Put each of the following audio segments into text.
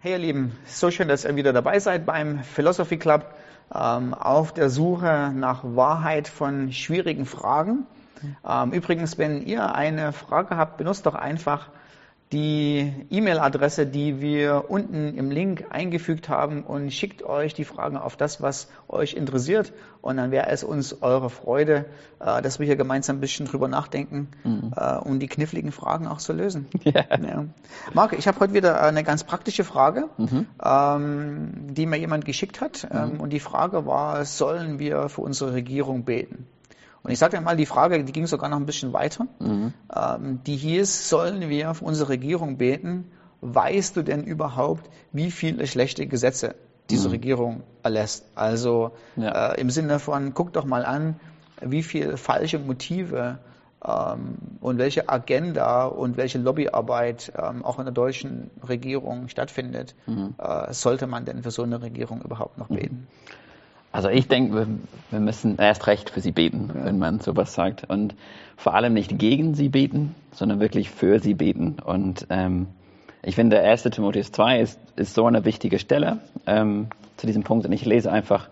Hey ihr Lieben, so schön, dass ihr wieder dabei seid beim Philosophy Club ähm, auf der Suche nach Wahrheit von schwierigen Fragen. Ähm, übrigens, wenn ihr eine Frage habt, benutzt doch einfach die E-Mail-Adresse, die wir unten im Link eingefügt haben und schickt euch die Fragen auf das, was euch interessiert. Und dann wäre es uns eure Freude, äh, dass wir hier gemeinsam ein bisschen drüber nachdenken, mhm. äh, um die kniffligen Fragen auch zu lösen. Ja. Ja. Marc, ich habe heute wieder eine ganz praktische Frage, mhm. ähm, die mir jemand geschickt hat. Ähm, mhm. Und die Frage war, sollen wir für unsere Regierung beten? Und ich sage dir mal, die Frage, die ging sogar noch ein bisschen weiter. Mhm. Ähm, die hieß, sollen wir für unsere Regierung beten? Weißt du denn überhaupt, wie viele schlechte Gesetze diese mhm. Regierung erlässt? Also ja. äh, im Sinne von, guck doch mal an, wie viele falsche Motive ähm, und welche Agenda und welche Lobbyarbeit ähm, auch in der deutschen Regierung stattfindet, mhm. äh, sollte man denn für so eine Regierung überhaupt noch beten? Also ich denke, wir, wir, müssen erst recht für sie beten, ja. wenn man sowas sagt. Und vor allem nicht gegen sie beten, sondern wirklich für sie beten. Und ähm, ich finde, 1. Timotheus 2 ist, ist so eine wichtige Stelle ähm, zu diesem Punkt. Und ich lese einfach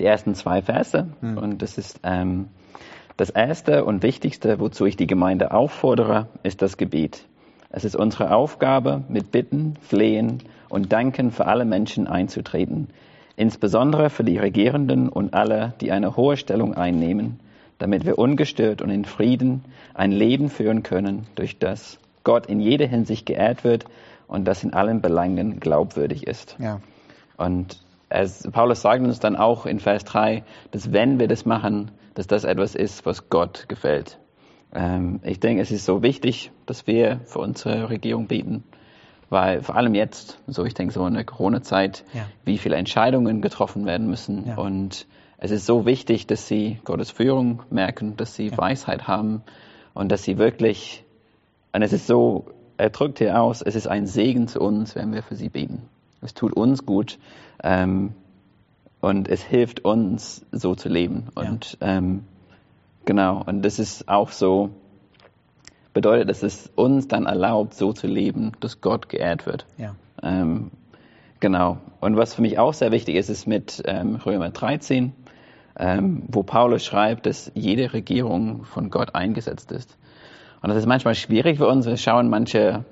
die ersten zwei Verse. Mhm. Und das ist ähm, das Erste und Wichtigste, wozu ich die Gemeinde auffordere, ist das Gebet. Es ist unsere Aufgabe, mit Bitten, Flehen und Danken für alle Menschen einzutreten insbesondere für die Regierenden und alle, die eine hohe Stellung einnehmen, damit wir ungestört und in Frieden ein Leben führen können, durch das Gott in jeder Hinsicht geehrt wird und das in allen Belangen glaubwürdig ist. Ja. Und es, Paulus sagt uns dann auch in Vers 3, dass wenn wir das machen, dass das etwas ist, was Gott gefällt. Ähm, ich denke, es ist so wichtig, dass wir für unsere Regierung beten weil vor allem jetzt, so ich denke so in der Corona-Zeit, ja. wie viele Entscheidungen getroffen werden müssen. Ja. Und es ist so wichtig, dass sie Gottes Führung merken, dass sie ja. Weisheit haben und dass sie wirklich, und es ist so, er drückt hier aus, es ist ein Segen zu uns, wenn wir für sie beten. Es tut uns gut ähm, und es hilft uns, so zu leben. Und ähm, genau, und das ist auch so, bedeutet, dass es uns dann erlaubt, so zu leben, dass Gott geehrt wird. Ja. Ähm, genau. Und was für mich auch sehr wichtig ist, ist mit ähm, Römer 13, ähm, wo Paulus schreibt, dass jede Regierung von Gott eingesetzt ist. Und das ist manchmal schwierig für uns. Wir schauen manche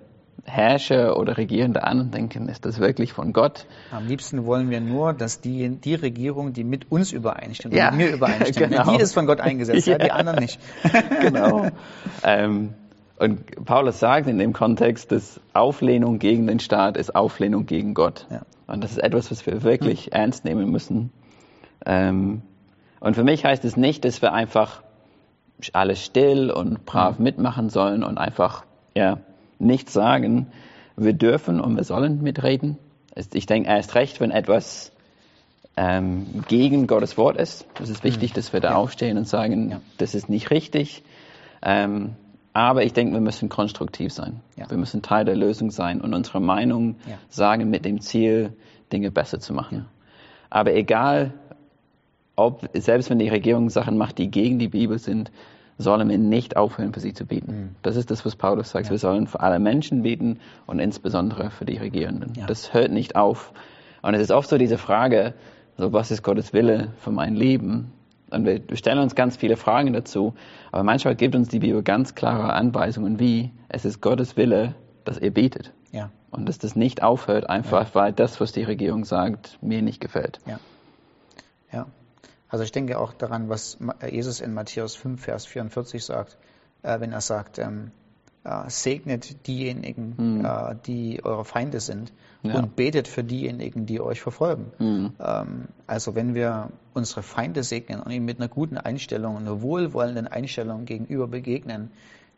Herrscher oder Regierende an und denken, ist das wirklich von Gott? Am liebsten wollen wir nur, dass die, die Regierung, die mit uns übereinstimmt, ja, mit mir übereinstimmt, genau. die ist von Gott eingesetzt, ja. die anderen nicht. genau. Ähm, und Paulus sagt in dem Kontext, dass Auflehnung gegen den Staat ist Auflehnung gegen Gott. Ja. Und das ist etwas, was wir wirklich hm. ernst nehmen müssen. Ähm, und für mich heißt es nicht, dass wir einfach alles still und brav hm. mitmachen sollen und einfach ja, nichts sagen. Wir dürfen und wir sollen mitreden. Ich denke erst recht, wenn etwas ähm, gegen Gottes Wort ist. Es ist wichtig, hm. dass wir da ja. aufstehen und sagen, ja. das ist nicht richtig. Ähm, aber ich denke, wir müssen konstruktiv sein. Ja. Wir müssen Teil der Lösung sein und unsere Meinung ja. sagen mit dem Ziel, Dinge besser zu machen. Ja. Aber egal, ob, selbst wenn die Regierung Sachen macht, die gegen die Bibel sind, sollen wir nicht aufhören, für sie zu beten. Mhm. Das ist das, was Paulus sagt. Wir sollen für alle Menschen beten und insbesondere für die Regierenden. Das hört nicht auf. Und es ist oft so diese Frage, so was ist Gottes Wille für mein Leben? Und wir stellen uns ganz viele Fragen dazu, aber manchmal gibt uns die Bibel ganz klare Anweisungen, wie es ist Gottes Wille, dass ihr betet. Ja. Und dass das nicht aufhört, einfach ja. weil das, was die Regierung sagt, mir nicht gefällt. Ja. Ja. Also ich denke auch daran, was Jesus in Matthäus 5, Vers 44 sagt, äh, wenn er sagt, ähm, äh, segnet diejenigen, mhm. äh, die eure Feinde sind ja. und betet für diejenigen, die euch verfolgen. Mhm. Ähm, also wenn wir unsere Feinde segnen und ihnen mit einer guten Einstellung, einer wohlwollenden Einstellung gegenüber begegnen,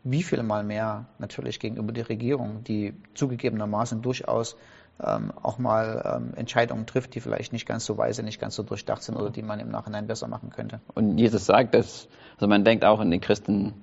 wie viel mal mehr natürlich gegenüber der Regierung, die zugegebenermaßen durchaus ähm, auch mal ähm, Entscheidungen trifft, die vielleicht nicht ganz so weise, nicht ganz so durchdacht sind oder die man im Nachhinein besser machen könnte. Und Jesus sagt dass, also man denkt auch an die Christen,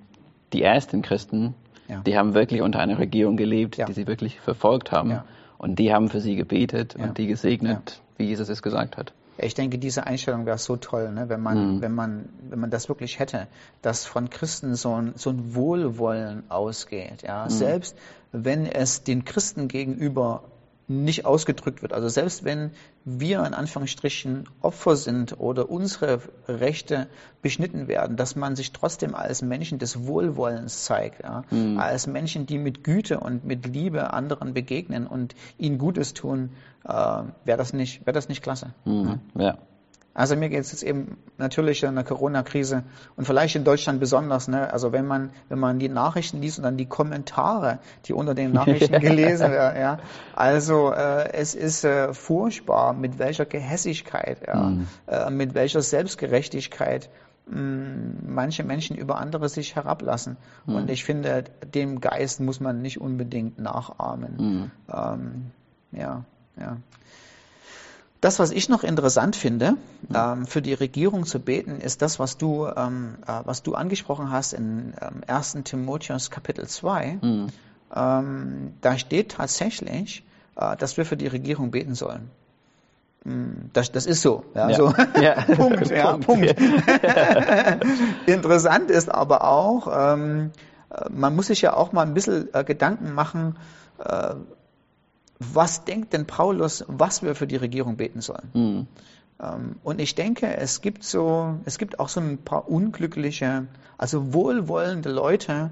die ersten Christen, ja. die haben wirklich unter einer Regierung gelebt, ja. die sie wirklich verfolgt haben. Ja. Und die haben für sie gebetet und die gesegnet, wie Jesus es gesagt hat. Ich denke, diese Einstellung wäre so toll, ne? wenn man, mhm. wenn man, wenn man das wirklich hätte, dass von Christen so ein, so ein Wohlwollen ausgeht, ja. Mhm. Selbst wenn es den Christen gegenüber nicht ausgedrückt wird. Also selbst wenn wir in Anführungsstrichen Opfer sind oder unsere Rechte beschnitten werden, dass man sich trotzdem als Menschen des Wohlwollens zeigt, ja? mhm. als Menschen, die mit Güte und mit Liebe anderen begegnen und ihnen Gutes tun, äh, wäre das nicht, wäre das nicht klasse. Mhm. Ja. ja. Also mir geht es jetzt eben natürlich in der Corona-Krise und vielleicht in Deutschland besonders. Ne? Also wenn man wenn man die Nachrichten liest und dann die Kommentare, die unter den Nachrichten gelesen werden, ja. Also äh, es ist äh, furchtbar, mit welcher Gehässigkeit, ja, mhm. äh, mit welcher Selbstgerechtigkeit mm, manche Menschen über andere sich herablassen. Mhm. Und ich finde, dem Geist muss man nicht unbedingt nachahmen. Mhm. Ähm, ja, ja. Das, was ich noch interessant finde, ähm, für die Regierung zu beten, ist das, was du, ähm, äh, was du angesprochen hast in ähm, 1. Timotheus Kapitel 2. Mhm. Ähm, da steht tatsächlich, äh, dass wir für die Regierung beten sollen. Mm, das, das ist so. Ja, ja. so. Ja. Punkt. Ja, Punkt. Interessant ist aber auch, ähm, äh, man muss sich ja auch mal ein bisschen äh, Gedanken machen, äh, was denkt denn Paulus, was wir für die Regierung beten sollen? Mhm. Ähm, und ich denke, es gibt so, es gibt auch so ein paar unglückliche, also wohlwollende Leute,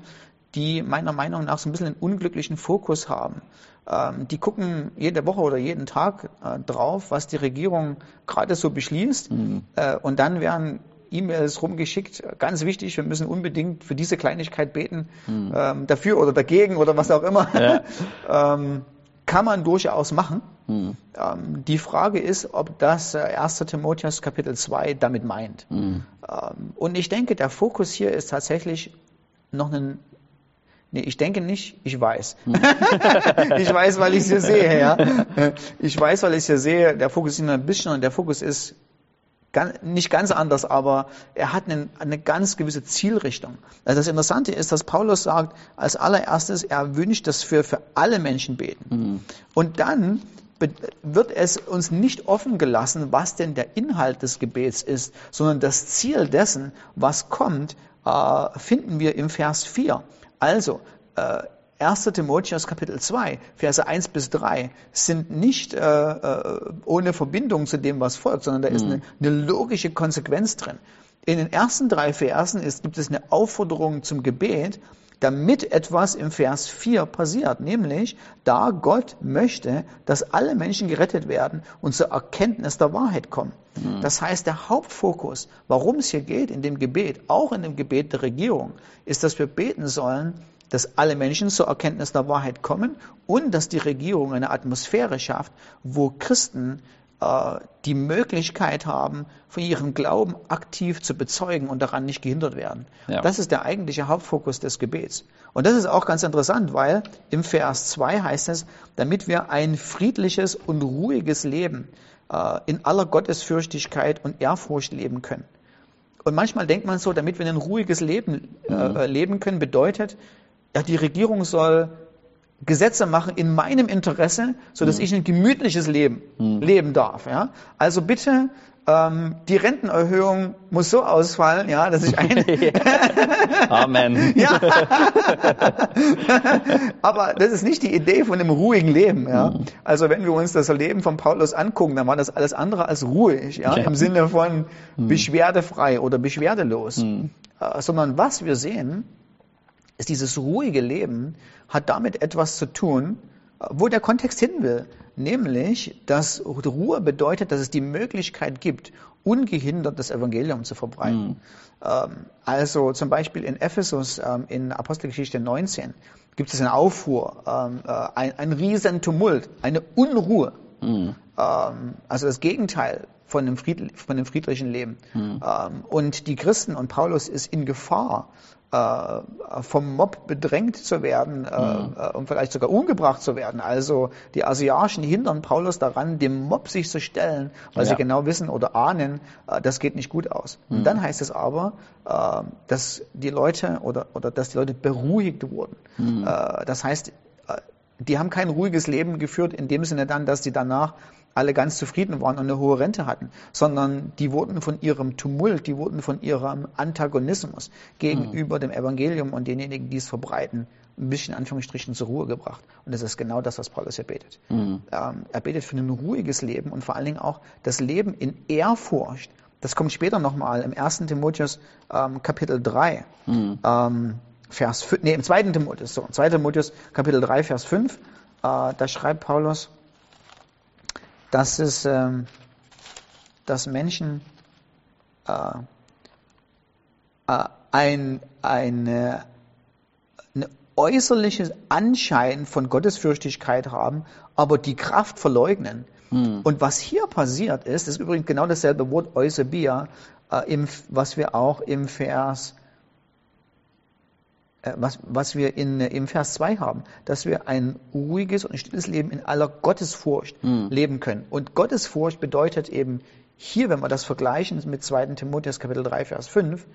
die meiner Meinung nach so ein bisschen einen unglücklichen Fokus haben. Ähm, die gucken jede Woche oder jeden Tag äh, drauf, was die Regierung gerade so beschließt. Mhm. Äh, und dann werden E-Mails rumgeschickt. Ganz wichtig, wir müssen unbedingt für diese Kleinigkeit beten, mhm. ähm, dafür oder dagegen oder was auch immer. Ja. ähm, kann man durchaus machen. Mhm. Ähm, die Frage ist, ob das äh, 1. Timotheus Kapitel 2 damit meint. Mhm. Ähm, und ich denke, der Fokus hier ist tatsächlich noch ein Nee, ich denke nicht, ich weiß. Hm. ich weiß, weil ich es hier sehe, ja. Ich weiß, weil ich es hier sehe, der Fokus ist nur ein bisschen und der Fokus ist nicht ganz anders, aber er hat eine, eine ganz gewisse Zielrichtung. Also das Interessante ist, dass Paulus sagt, als allererstes, er wünscht, dass wir für alle Menschen beten. Mhm. Und dann wird es uns nicht offen gelassen, was denn der Inhalt des Gebets ist, sondern das Ziel dessen, was kommt, äh, finden wir im Vers 4. Also, äh, 1. Timotheus Kapitel 2, Verse 1 bis 3 sind nicht äh, äh, ohne Verbindung zu dem, was folgt, sondern da ist mhm. eine, eine, logische Konsequenz drin. In den ersten drei Versen ist, gibt es eine Aufforderung zum Gebet, damit etwas im Vers 4 passiert, nämlich da Gott möchte, dass alle Menschen gerettet werden und zur Erkenntnis der Wahrheit kommen. Mhm. Das heißt, der Hauptfokus, warum es hier geht in dem Gebet, auch in dem Gebet der Regierung, ist, dass wir beten sollen, dass alle Menschen zur Erkenntnis der Wahrheit kommen und dass die Regierung eine Atmosphäre schafft, wo Christen äh, die Möglichkeit haben, von ihrem Glauben aktiv zu bezeugen und daran nicht gehindert werden. Ja. Das ist der eigentliche Hauptfokus des Gebets. Und das ist auch ganz interessant, weil im Vers 2 heißt es, damit wir ein friedliches und ruhiges Leben äh, in aller Gottesfürchtigkeit und Ehrfurcht leben können. Und manchmal denkt man so, damit wir ein ruhiges Leben äh, mhm. leben können, bedeutet, ja, die Regierung soll Gesetze machen in meinem Interesse, so dass mhm. ich ein gemütliches Leben mhm. leben darf. Ja? Also bitte, ähm, die Rentenerhöhung muss so ausfallen, ja, dass ich eine. Amen. ja. Aber das ist nicht die Idee von einem ruhigen Leben. Ja? Mhm. Also wenn wir uns das Leben von Paulus angucken, dann war das alles andere als ruhig, ja, ja. im Sinne von mhm. beschwerdefrei oder beschwerdelos. Mhm. Äh, sondern was wir sehen, ist dieses ruhige Leben, hat damit etwas zu tun, wo der Kontext hin will. Nämlich, dass Ruhe bedeutet, dass es die Möglichkeit gibt, ungehindert das Evangelium zu verbreiten. Mhm. Ähm, also zum Beispiel in Ephesus ähm, in Apostelgeschichte 19 gibt es eine Aufruhr, ähm, äh, ein, ein riesen Tumult, eine Unruhe. Mhm. Also das Gegenteil von dem, Fried, von dem friedlichen Leben. Mhm. Und die Christen und Paulus ist in Gefahr, vom Mob bedrängt zu werden äh, mhm. äh, und vielleicht sogar umgebracht zu werden. Also die Asiarchen hindern Paulus daran, dem Mob sich zu stellen, weil ja. sie genau wissen oder ahnen, äh, das geht nicht gut aus. Mhm. Und dann heißt es aber, äh, dass die Leute oder, oder dass die Leute beruhigt wurden. Mhm. Äh, das heißt, die haben kein ruhiges Leben geführt in dem Sinne dann, dass sie danach alle ganz zufrieden waren und eine hohe Rente hatten, sondern die wurden von ihrem Tumult, die wurden von ihrem Antagonismus gegenüber dem Evangelium und denjenigen, die es verbreiten, ein bisschen in Anführungsstrichen zur Ruhe gebracht. Und das ist genau das, was Paulus hier betet. Ähm, er betet für ein ruhiges Leben und vor allen Dingen auch das Leben in Ehrfurcht. Das kommt später nochmal im 1. Timotheus ähm, Kapitel 3. Ähm, Vers 5, nee, im 2. Timotheus, so, 2. Timotheus Kapitel 3, Vers 5, äh, da schreibt Paulus, dass es, ähm, dass Menschen äh, äh, ein, eine, eine äußerliche Anschein von Gottesfürchtigkeit haben, aber die Kraft verleugnen. Und was hier passiert ist, ist übrigens genau dasselbe Wort Eusebia, äh, im, was wir auch im Vers was, was wir in, äh, im Vers 2 haben, dass wir ein ruhiges und stilles Leben in aller Gottesfurcht leben können. Und Gottesfurcht bedeutet eben hier, wenn wir das vergleichen mit 2. Timotheus Kapitel 3, Vers 5,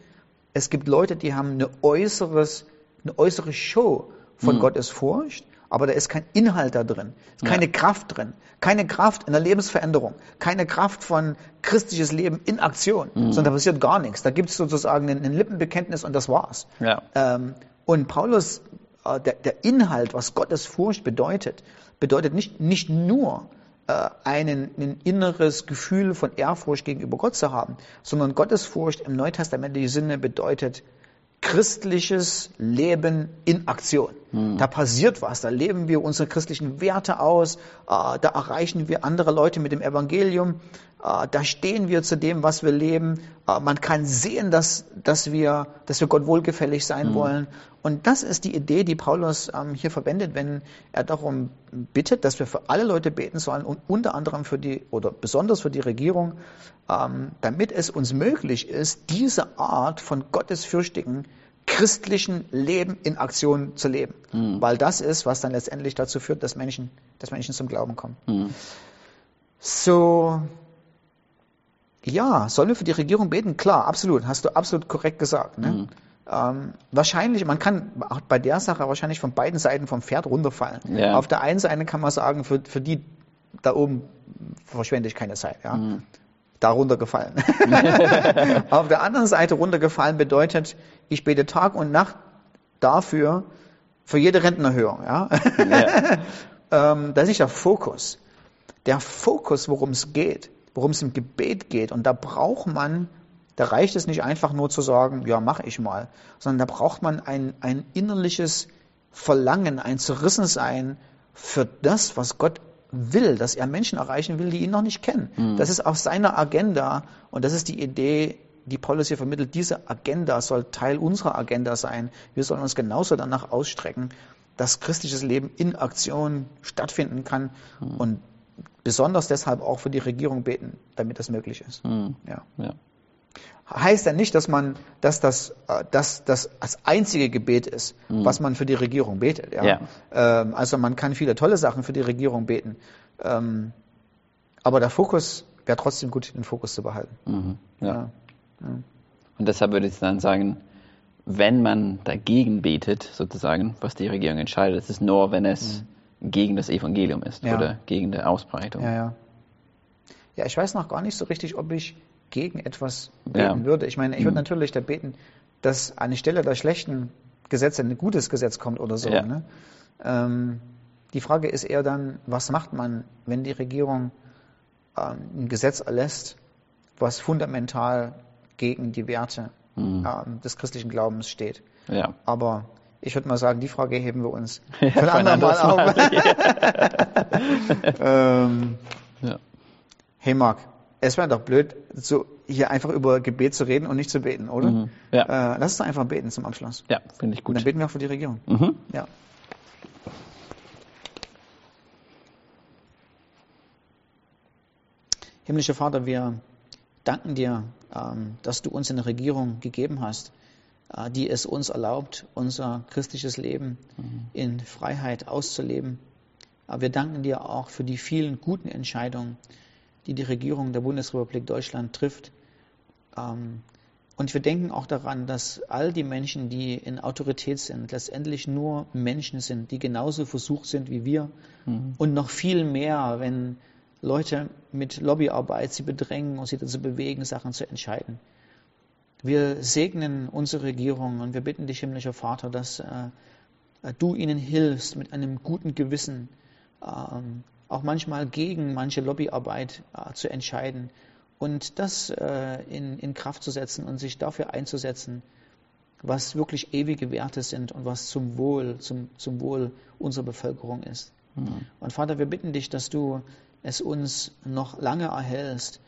es gibt Leute, die haben eine, äußeres, eine äußere Show von Gottesfurcht, aber da ist kein Inhalt da drin, ist keine Kraft drin, keine Kraft in der Lebensveränderung, keine Kraft von christliches Leben in Aktion, sondern da passiert gar nichts. Da gibt es sozusagen ein, ein Lippenbekenntnis und das war's. Ja. Ähm, und Paulus, äh, der, der Inhalt, was Gottes Furcht bedeutet, bedeutet nicht, nicht nur äh, einen, ein inneres Gefühl von Ehrfurcht gegenüber Gott zu haben, sondern Gottes Furcht im neutestamentlichen Sinne bedeutet christliches Leben in Aktion. Da passiert was, da leben wir unsere christlichen Werte aus, äh, da erreichen wir andere Leute mit dem Evangelium, äh, da stehen wir zu dem, was wir leben. Äh, man kann sehen, dass, dass, wir, dass wir Gott wohlgefällig sein wollen. Und das ist die Idee, die Paulus ähm, hier verwendet, wenn er darum bittet, dass wir für alle Leute beten sollen und unter anderem für die oder besonders für die Regierung, ähm, damit es uns möglich ist, diese Art von gottesfürchtigen christlichen Leben in Aktion zu leben. Weil das ist, was dann letztendlich dazu führt, dass Menschen, dass Menschen zum Glauben kommen. So, ja, sollen wir für die Regierung beten? Klar, absolut, hast du absolut korrekt gesagt. Ne? Ähm, wahrscheinlich, man kann auch bei der Sache wahrscheinlich von beiden Seiten vom Pferd runterfallen. Ja. Auf der einen Seite kann man sagen, für, für die da oben verschwende ich keine Zeit. Ja? Da runtergefallen. Auf der anderen Seite runtergefallen bedeutet, ich bete Tag und Nacht dafür, für jede Rentenerhöhung. Ja? ähm, das ist der Fokus. Der Fokus, worum es geht, worum es im Gebet geht, und da braucht man, da reicht es nicht einfach nur zu sagen, ja, mache ich mal, sondern da braucht man ein, ein innerliches Verlangen, ein Zerrissensein für das, was Gott will, dass er Menschen erreichen will, die ihn noch nicht kennen. Das ist auf seiner Agenda und das ist die Idee, die Paulus hier vermittelt. Diese Agenda soll Teil unserer Agenda sein. Wir sollen uns genauso danach ausstrecken, dass christliches Leben in Aktion stattfinden kann und besonders deshalb auch für die Regierung beten, damit das möglich ist. Ja. Ja. Heißt ja nicht, dass man, dass das, äh, dass das das einzige Gebet ist, was man für die Regierung betet. Ja? Ja. Ähm, also man kann viele tolle Sachen für die Regierung beten, ähm, aber der Fokus wäre trotzdem gut, den Fokus zu behalten. Mhm. ja. Ja. Und deshalb würde ich dann sagen, wenn man dagegen betet, sozusagen, was die Regierung entscheidet, ist es nur, wenn es gegen das Evangelium ist oder gegen die Ausbreitung. Ja, ja. Ja, ich weiß noch gar nicht so richtig, ob ich gegen etwas beten Ja. würde. Ich meine, ich würde natürlich da beten, dass anstelle der schlechten Gesetze ein gutes Gesetz kommt oder so. Ja. Ne? Ähm, die Frage ist eher dann, was macht man, wenn die Regierung ähm, ein Gesetz erlässt, was fundamental gegen die Werte ähm, des christlichen Glaubens steht. Ja. Aber ich würde mal sagen, die Frage heben wir uns Ja, ein anderes Mal auf. ähm, Ja. hey Marc, es wäre doch blöd, so hier einfach über Gebet zu reden und nicht zu beten, oder? Mhm. Ja. Äh, lass uns einfach beten zum Abschluss. ja, finde ich Und dann gut. beten wir auch für die Regierung. Mhm. Ja. Himmlischer Vater, wir danken dir, ähm, dass du uns eine Regierung gegeben hast, äh, die es uns erlaubt, unser christliches Leben in Freiheit auszuleben. Aber wir danken dir auch für die vielen guten Entscheidungen, die die Regierung der Bundesrepublik Deutschland trifft. Ähm, Und wir denken auch daran, dass all die Menschen, die in Autorität sind, letztendlich nur Menschen sind, die genauso versucht sind wie wir und noch viel mehr, wenn Leute mit Lobbyarbeit sie bedrängen und sie dazu bewegen, Sachen zu entscheiden. Wir segnen unsere Regierung und wir bitten dich, himmlischer Vater, dass äh, du ihnen hilfst, mit einem guten Gewissen ähm, auch manchmal gegen manche Lobbyarbeit äh, zu entscheiden und das äh, in, in Kraft zu setzen und sich dafür einzusetzen, was wirklich ewige Werte sind und was zum Wohl, zum, zum Wohl unserer Bevölkerung ist. Mhm. Und Vater, wir bitten dich, dass du es uns noch lange erhältst,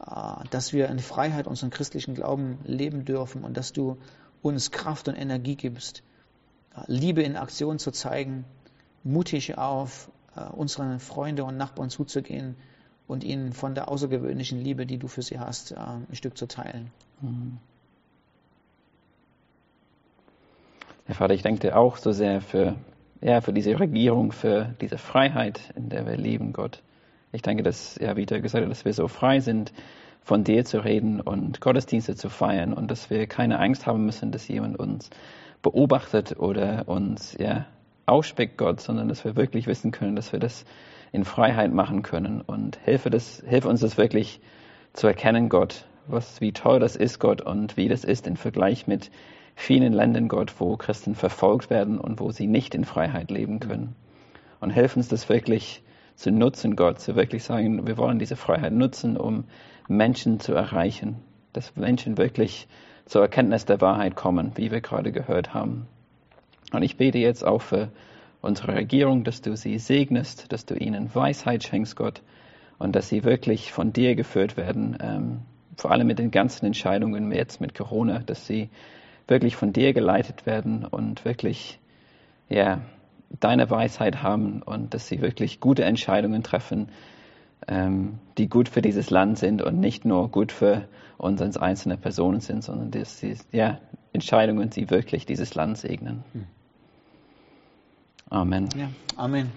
äh, dass wir in Freiheit unseren christlichen Glauben leben dürfen und dass du uns Kraft und Energie gibst, Liebe in Aktion zu zeigen, mutig auf äh, unsere Freunde und Nachbarn zuzugehen und ihnen von der außergewöhnlichen Liebe, die du für sie hast, ein Stück zu teilen. Mhm. Herr Vater, ich danke dir auch so sehr für, ja, für diese Regierung, für diese Freiheit, in der wir leben, Gott. Ich danke, dass, ja, wie du gesagt hast, dass wir so frei sind, von dir zu reden und Gottesdienste zu feiern und dass wir keine Angst haben müssen, dass jemand uns beobachtet oder uns, ja, ausspeckt, Gott, sondern dass wir wirklich wissen können, dass wir das in Freiheit machen können und hilfe, das, hilfe uns das wirklich zu erkennen, Gott, was, wie toll das ist, Gott, und wie das ist im Vergleich mit vielen Ländern, Gott, wo Christen verfolgt werden und wo sie nicht in Freiheit leben können. Und helfen uns das wirklich zu nutzen, Gott, zu wirklich sagen, wir wollen diese Freiheit nutzen, um Menschen zu erreichen, dass Menschen wirklich zur Erkenntnis der Wahrheit kommen, wie wir gerade gehört haben. Und ich bete jetzt auch für unsere Regierung, dass du sie segnest, dass du ihnen Weisheit schenkst, Gott, und dass sie wirklich von dir geführt werden, ähm, vor allem mit den ganzen Entscheidungen jetzt mit Corona, dass sie wirklich von dir geleitet werden und wirklich, ja, deine Weisheit haben und dass sie wirklich gute Entscheidungen treffen, ähm, die gut für dieses Land sind und nicht nur gut für uns als einzelne Personen sind, sondern dass sie, ja, Entscheidungen, die wirklich dieses Land segnen. Hm. Amen. Ja, Amen.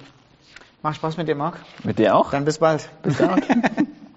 Macht Spaß mit dir, Marc. Mit dir auch. Dann bis bald. Bis dann.